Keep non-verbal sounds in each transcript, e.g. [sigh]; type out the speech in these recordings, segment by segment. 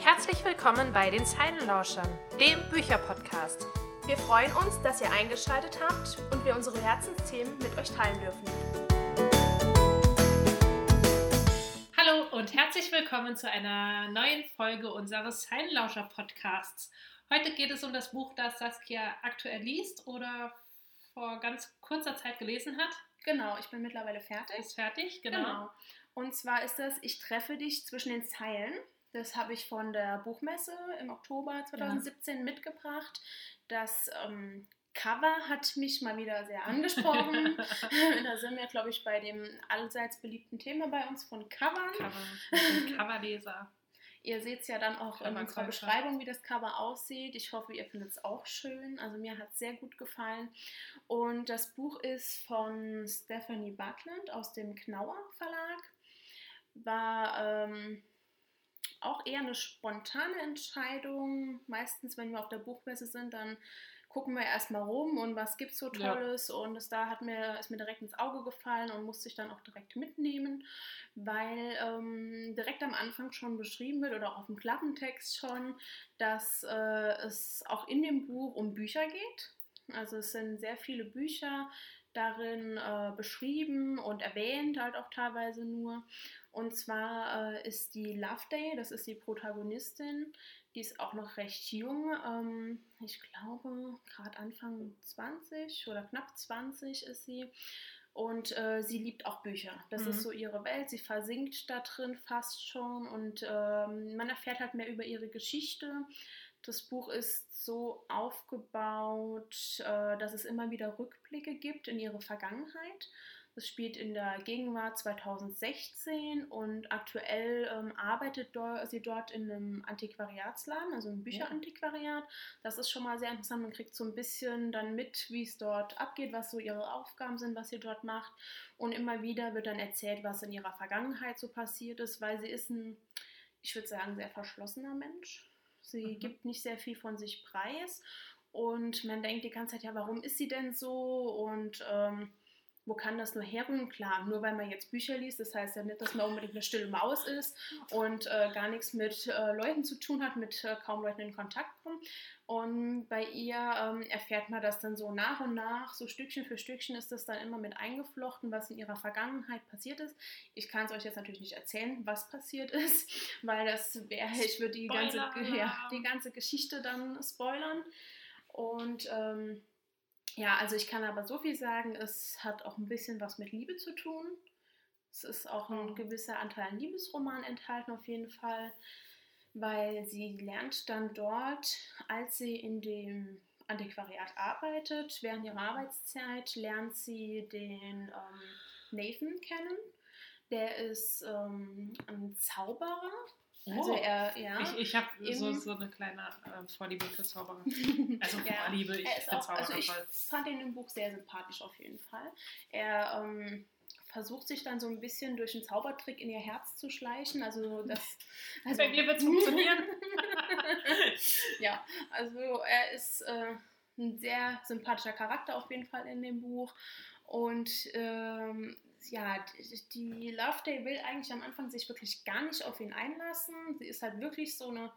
Herzlich willkommen bei den Zeilenlauschern, dem Bücherpodcast. Wir freuen uns, dass ihr eingeschaltet habt und wir unsere Herzensthemen mit euch teilen dürfen. Hallo und herzlich willkommen zu einer neuen Folge unseres Zeilenlauscher-Podcasts. Heute geht es um das Buch, das Saskia aktuell liest oder vor ganz kurzer Zeit gelesen hat. Genau, ich bin mittlerweile fertig. Ist fertig, genau. Genau. Und zwar ist das Ich treffe dich zwischen den Zeilen. Das habe ich von der Buchmesse im Oktober 2017 mitgebracht. Das ähm, Cover hat mich mal wieder sehr angesprochen. [laughs] [laughs] da sind wir, glaube ich, bei dem allseits beliebten Thema bei uns von Covern. Cover, [laughs] Coverleser. Ihr seht es ja dann auch in unserer. Beschreibung, wie das Cover aussieht. Ich hoffe, ihr findet es auch schön. Also mir hat es sehr gut gefallen. Und das Buch ist von Stephanie Buckland aus dem Knauer Verlag. War ähm, auch eher eine spontane Entscheidung. Meistens, wenn wir auf der Buchmesse sind, dann gucken wir erstmal rum und was gibt es so Ja. Tolles. Und das da hat mir, ist mir direkt ins Auge gefallen und musste ich dann auch direkt mitnehmen, weil ähm, direkt am Anfang schon beschrieben wird oder auch auf dem Klappentext schon, dass äh, es auch in dem Buch um Bücher geht. Also es sind sehr viele Bücher darin äh, beschrieben und erwähnt, halt auch teilweise nur. Und zwar äh, ist die Loveday, das ist die Protagonistin, die ist auch noch recht jung. Ähm, ich glaube, gerade Anfang 20 oder knapp 20 ist sie. Und äh, sie liebt auch Bücher. Das Mhm. ist so ihre Welt. Sie versinkt da drin fast schon. Und ähm, man erfährt halt mehr über ihre Geschichte. Das Buch ist so aufgebaut, äh, dass es immer wieder Rückblicke gibt in ihre Vergangenheit. Es spielt in der Gegenwart 2016 und aktuell ähm, arbeitet do sie dort in einem Antiquariatsladen, also einem Bücherantiquariat. Das ist schon mal sehr interessant. Man kriegt so ein bisschen dann mit, wie es dort abgeht, was so ihre Aufgaben sind, was sie dort macht. Und immer wieder wird dann erzählt, was in ihrer Vergangenheit so passiert ist, weil sie ist ein, ich würde sagen, sehr verschlossener Mensch. Sie Mhm. gibt nicht sehr viel von sich preis. Und man denkt die ganze Zeit, ja, warum ist sie denn so? Und ähm, wo kann das nur herrühren? Klar, nur weil man jetzt Bücher liest, das heißt ja nicht, dass man unbedingt eine stille Maus ist und äh, gar nichts mit äh, Leuten zu tun hat, mit äh, kaum Leuten in Kontakt kommt. Und bei ihr ähm, erfährt man das dann so nach und nach, so Stückchen für Stückchen ist das dann immer mit eingeflochten, was in ihrer Vergangenheit passiert ist. Ich kann es euch jetzt natürlich nicht erzählen, was passiert [laughs] ist, weil das wäre, ich würde die ganze, ja, die ganze Geschichte dann spoilern. Und ähm, ja, also ich kann aber so viel sagen, es hat auch ein bisschen was mit Liebe zu tun. Es ist auch ein Oh. gewisser Anteil an Liebesroman enthalten auf jeden Fall, weil sie lernt dann dort, als sie in dem Antiquariat arbeitet, während ihrer Arbeitszeit lernt sie den ähm, Nathan kennen. Der ist ähm, ein Zauberer. Also Oh. er, ja. Ich, ich habe so, so eine kleine äh, Vorliebe für Zauberer. [laughs] Also Ja, Vorliebe, ich auch, also Zauberer ich toll. fand ihn im Buch sehr sympathisch auf jeden Fall. Er ähm, versucht sich dann so ein bisschen durch einen Zaubertrick in ihr Herz zu schleichen. Also das. [laughs] Also, Bei mir wird es funktionieren. [laughs] ja, also er ist äh, ein sehr sympathischer Charakter auf jeden Fall in dem Buch. Und ähm, ja, die- die Loveday will eigentlich am Anfang sich wirklich gar nicht auf ihn einlassen. Sie ist halt wirklich so eine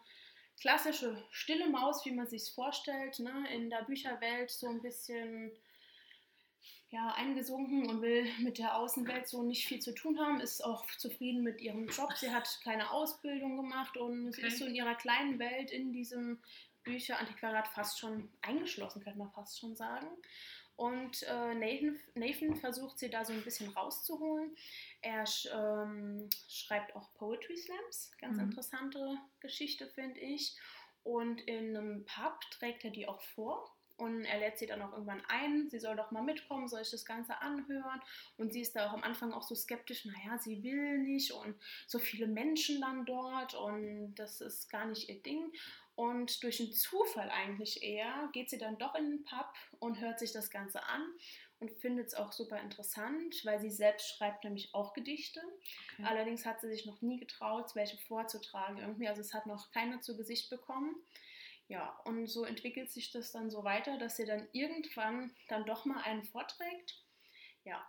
klassische stille Maus, wie man sich vorstellt, ne? in der Bücherwelt so ein bisschen ja, eingesunken und will mit der Außenwelt so nicht viel zu tun haben, ist auch zufrieden mit ihrem Job. Sie hat keine Ausbildung gemacht und sie Okay. ist so in ihrer kleinen Welt in diesem Bücherantiquariat fast schon eingeschlossen, könnte man fast schon sagen. Und äh, Nathan, Nathan versucht sie da so ein bisschen rauszuholen. Er sch, ähm, schreibt auch Poetry Slams, ganz Mhm. interessante Geschichte, finde ich. Und in einem Pub trägt er die auch vor. Und er lädt sie dann auch irgendwann ein, sie soll doch mal mitkommen, soll ich das Ganze anhören. Und sie ist da auch am Anfang auch so skeptisch, naja, sie will nicht und so viele Menschen dann dort und das ist gar nicht ihr Ding. Und durch einen Zufall eigentlich eher geht sie dann doch in den Pub und hört sich das Ganze an und findet es auch super interessant, weil sie selbst schreibt nämlich auch Gedichte. Okay. Allerdings hat sie sich noch nie getraut, welche vorzutragen irgendwie. Also es hat noch keiner zu Gesicht bekommen. Ja, und so entwickelt sich das dann so weiter, dass sie dann irgendwann dann doch mal einen vorträgt. Ja.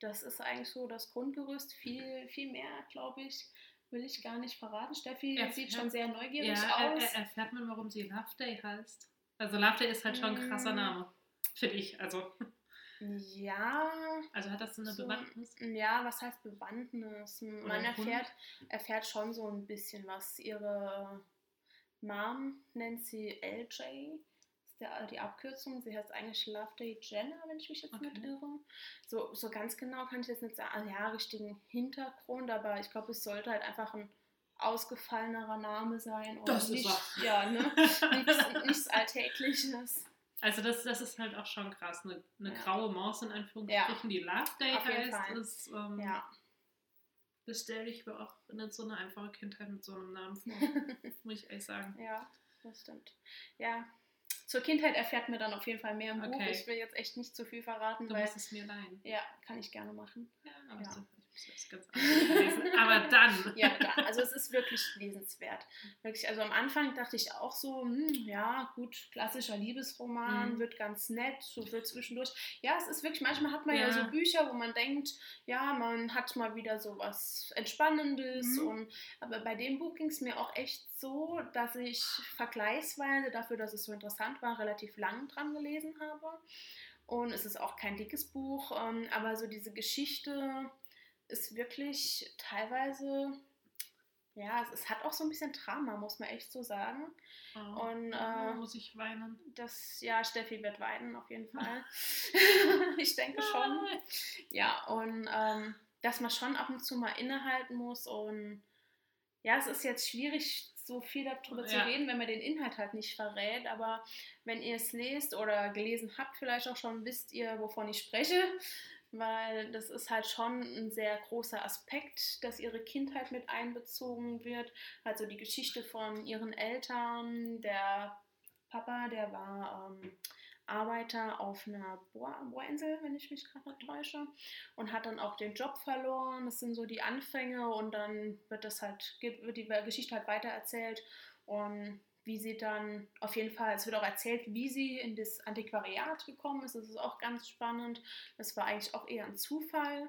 das ist eigentlich so das Grundgerüst. Viel, viel mehr, glaube ich, will ich gar nicht verraten. Steffi Er- sieht er- schon sehr neugierig Ja, er, aus. er, erfährt man, warum sie Love Day heißt. Also Love Day ist halt schon ein krasser Mm. Name. Finde ich. Also, ja, also hat das so eine So, Bewandtnis? ja, was heißt Bewandtnis? Man Hund? erfährt, erfährt schon so ein bisschen was. Ihre Mom nennt sie LJ, ist der, die Abkürzung. Sie heißt eigentlich Loveday Jenner, wenn ich mich jetzt nicht Okay. irre. So, so ganz genau kann ich jetzt nicht sagen. Also, ja, richtigen Hintergrund, aber ich glaube, es sollte halt einfach ein ausgefallenerer Name sein. Und Das ist nicht. Ja, ne? nichts, nichts Alltägliches. Also das, das ist halt auch schon krass. Eine, eine Ja. graue Maus in Anführungsstrichen, die Love Day Auf heißt, ist, ähm, Ja. das stelle ich mir auch nicht so eine einfache Kindheit mit so einem Namen vor, [laughs] muss ich ehrlich sagen. Ja, das stimmt. Ja, zur Kindheit erfährt man dann auf jeden Fall mehr im Buch. Okay. Ich will jetzt echt nicht zu viel verraten, Du weil musst es mir leihen. ja, kann ich gerne machen. Ja, aber Ja. Das ganz. Aber dann. [laughs] Ja. Also es ist wirklich lesenswert. Wirklich, also am Anfang dachte ich auch so, hm, ja, gut, klassischer Liebesroman, Mhm. wird ganz nett, so wird zwischendurch. Ja, es ist wirklich, manchmal hat man ja, Ja. so Bücher, wo man denkt, ja, man hat mal wieder so was Entspannendes. Mhm. Und, aber bei dem Buch ging es mir auch echt so, dass ich vergleichsweise dafür, dass es so interessant war, relativ lang dran gelesen habe. Und es ist auch kein dickes Buch, ähm, aber so diese Geschichte ist wirklich teilweise, ja, es, es hat auch so ein bisschen Drama, muss man echt so sagen. Oh, Und, äh, muss ich weinen. Das, ja, Steffi wird weinen auf jeden [laughs] Fall. ich denke schon. Ja, und ähm, dass man schon ab und zu mal innehalten muss und ja, es ist jetzt schwierig, so viel darüber zu Ja. reden, wenn man den Inhalt halt nicht verrät, aber wenn ihr es lest oder gelesen habt, vielleicht auch schon, wisst ihr, wovon ich spreche, weil das ist halt schon ein sehr großer Aspekt, dass ihre Kindheit mit einbezogen wird, also die Geschichte von ihren Eltern, der Papa, der war ähm, Arbeiter auf einer Bohr Bohrinsel, wenn ich mich gerade täusche, und hat dann auch den Job verloren. Das sind so die Anfänge und dann wird das halt, wird die Geschichte halt weitererzählt. Und wie sie dann auf jeden Fall, es wird auch erzählt, wie sie in das Antiquariat gekommen ist. Das ist auch ganz spannend. Das war eigentlich auch eher ein Zufall,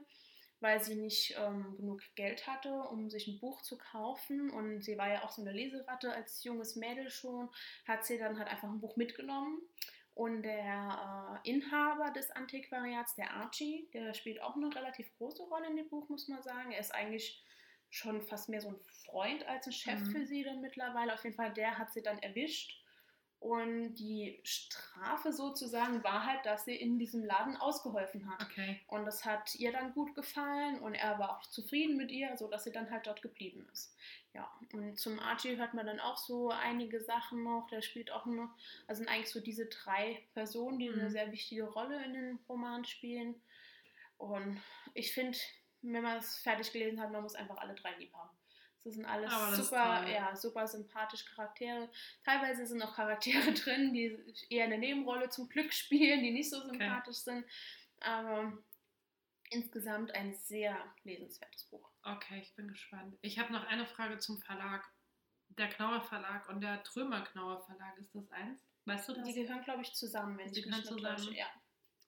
weil sie nicht ähm, genug Geld hatte, um sich ein Buch zu kaufen. Und sie war ja auch so eine Leseratte als junges Mädel schon, hat sie dann halt einfach ein Buch mitgenommen. Und der äh, Inhaber des Antiquariats, der Archie, der spielt auch eine relativ große Rolle in dem Buch, muss man sagen. Er ist eigentlich schon fast mehr so ein Freund als ein Chef Mhm. für sie dann mittlerweile. Auf jeden Fall, der hat sie dann erwischt. Und die Strafe sozusagen war halt, dass sie in diesem Laden ausgeholfen hat. Okay. Und das hat ihr dann gut gefallen und er war auch zufrieden mit ihr, sodass sie dann halt dort geblieben ist. Ja, und zum Archie hört man dann auch so einige Sachen noch. Der spielt auch noch, also sind eigentlich so diese drei Personen, die eine Mhm. sehr wichtige Rolle in den Roman spielen. Und ich finde, wenn man es fertig gelesen hat, man muss einfach alle drei lieb haben. Das sind alles das super, ja, super sympathische Charaktere. Teilweise sind auch Charaktere [laughs] drin, die eher eine Nebenrolle zum Glück spielen, die nicht so sympathisch sind. Aber insgesamt ein sehr lesenswertes Buch. Okay, ich bin gespannt. Ich habe noch eine Frage zum Verlag. Der Knauer Verlag und der Trömer Knauer Verlag, ist das eins? Weißt du das? Die gehören, glaube ich, zusammen, wenn Die ich mich gehören nicht täusche. zusammen? Ja.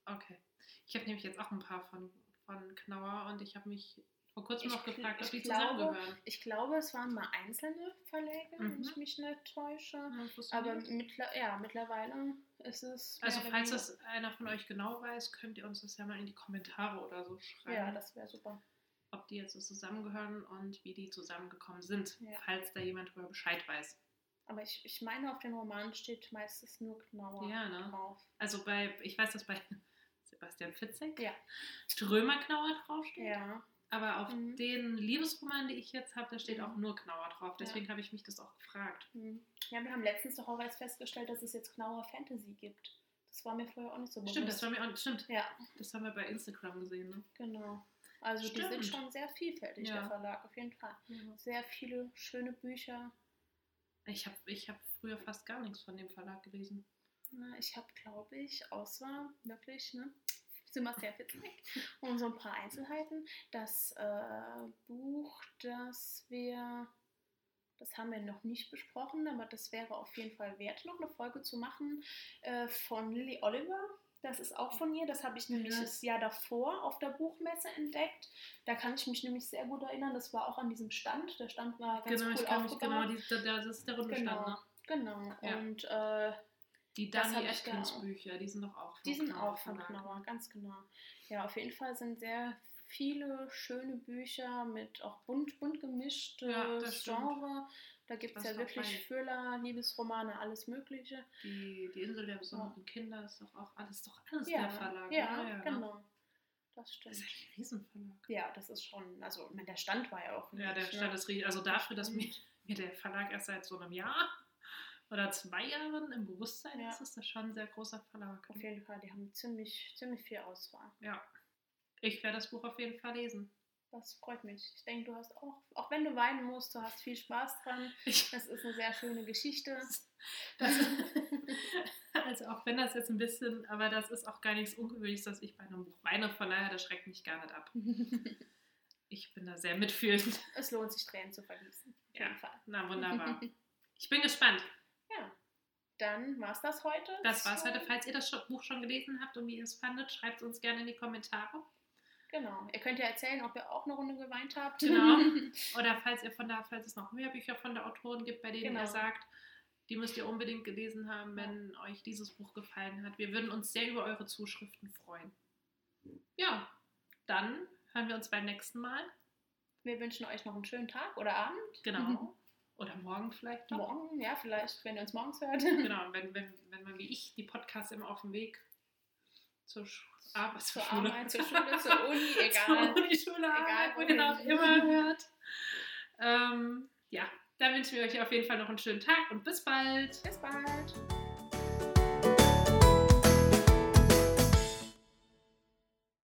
Okay. Ich habe nämlich jetzt auch ein paar von, von Knauer und ich habe mich vor kurzem Ich noch gefragt, ob die glaube, zusammengehören. Ich glaube, es waren mal einzelne Verläge, wenn Mhm. ich mich nicht täusche. Ja, das Aber mittler ja, mittlerweile ist es. also falls das einer von euch genau weiß, könnt ihr uns das ja mal in die Kommentare oder so schreiben, Ja, das wäre super. ob die jetzt so zusammengehören und wie die zusammengekommen sind, Ja. falls da jemand drüber Bescheid weiß. Aber ich, ich meine, auf den Roman steht meistens nur Knauer Ja, ne? drauf. Also bei, ich weiß, dass bei Sebastian Fitzek Ja. Trömer Knauer draufsteht. Ja. Aber auf Mhm. den Liebesroman, die ich jetzt habe, da steht Mhm. auch nur Knauer drauf. Deswegen habe ich mich das auch gefragt. Hm. Ja, wir haben letztens doch auch erst festgestellt, dass es jetzt Knauer Fantasy gibt. Das war mir vorher auch nicht so Stimmt, das bewusst. war mir auch, stimmt, Ja, das haben wir bei Instagram gesehen. Ne? genau. Also die Stimmt. sind schon sehr vielfältig, Ja. der Verlag, auf jeden Fall. Sehr viele schöne Bücher. Ich habe ich hab früher fast gar nichts von dem Verlag gelesen. Na, ich habe, glaube ich, außer wirklich, ne? Sebastian Fitzek und so ein paar Einzelheiten. Das äh, Buch, das wir, das haben wir noch nicht besprochen, aber das wäre auf jeden Fall wert, noch eine Folge zu machen, äh, von Lily Oliver. Das ist auch von ihr. Das habe ich nämlich Ja. das Jahr davor auf der Buchmesse entdeckt. Da kann ich mich nämlich sehr gut erinnern. Das war auch an diesem Stand. Der Stand war ganz Genau, cool ich kann mich, genau, die, da- das ist der Rundestand, Genau, ne? genau. Ja. Und äh, Die Das Dani da Atkins. Bücher, die sind doch auch von die sind Knauer auch von. Knauer, ganz genau. Ja, auf jeden Fall sind sehr viele schöne Bücher mit auch bunt, bunt gemischtes Ja, das stimmt. Genre. Da gibt es Das ja wirklich. Thriller, Liebesromane, alles Mögliche. Die, die Insel der besonderen Kinder ist doch auch alles, doch alles Ja, der Verlag. ja, ne? ne? genau. Das Das stimmt. ist ein Riesenverlag. Ja, das ist schon, also der Stand war ja auch Ja, der Stand ne? ist riesig. Also dafür, dass Mhm. mir, mir der Verlag erst seit so einem Jahr oder zwei Jahren im Bewusstsein Ja. ist, ist das schon ein sehr großer Verlag. Auf jeden Fall, die haben ziemlich, ziemlich viel Auswahl. Ja. Ich werde das Buch auf jeden Fall lesen. Das freut mich. Ich denke, du hast auch, auch wenn du weinen musst, du hast viel Spaß dran. [laughs] Ich, Das ist eine sehr schöne Geschichte. [laughs] also auch wenn das jetzt ein bisschen, aber das ist auch gar nichts Ungewöhnliches, dass ich bei einem Buch weine. Von daher, das schreckt mich gar nicht ab. [laughs] Ich bin da sehr mitfühlend. es lohnt sich, Tränen zu vergießen. Auf Ja. jeden Fall. Na wunderbar. Ich bin gespannt. Ja, dann war's das heute. Das war's So, heute. Falls ihr das Buch schon gelesen habt und wie ihr es fandet, schreibt es uns gerne in die Kommentare. Genau. Ihr könnt ja erzählen, ob ihr auch eine Runde geweint habt. Genau. [laughs] Oder falls ihr von da, falls es noch mehr Bücher von der Autorin gibt, bei denen Genau. ihr sagt, die müsst ihr unbedingt gelesen haben, wenn euch dieses Buch gefallen hat. Wir würden uns sehr über eure Zuschriften freuen. Ja, dann hören wir uns beim nächsten Mal. Wir wünschen euch noch einen schönen Tag oder Abend. Genau. [laughs] Oder morgen vielleicht noch. Morgen, ja, vielleicht, wenn ihr uns morgens hört. [laughs] Genau, [laughs] wenn, wenn, wenn man wie ich die Podcasts immer auf dem Weg zur, Sch Arbeit, zur, Zur Schule. Arbeit, zur Schule, zur Uni, zur egal. Uni, Schule, Arbeit, wohin. wohin auch immer [laughs] hört. Ähm, ja, dann wünschen wir euch auf jeden Fall noch einen schönen Tag und bis bald. Bis bald.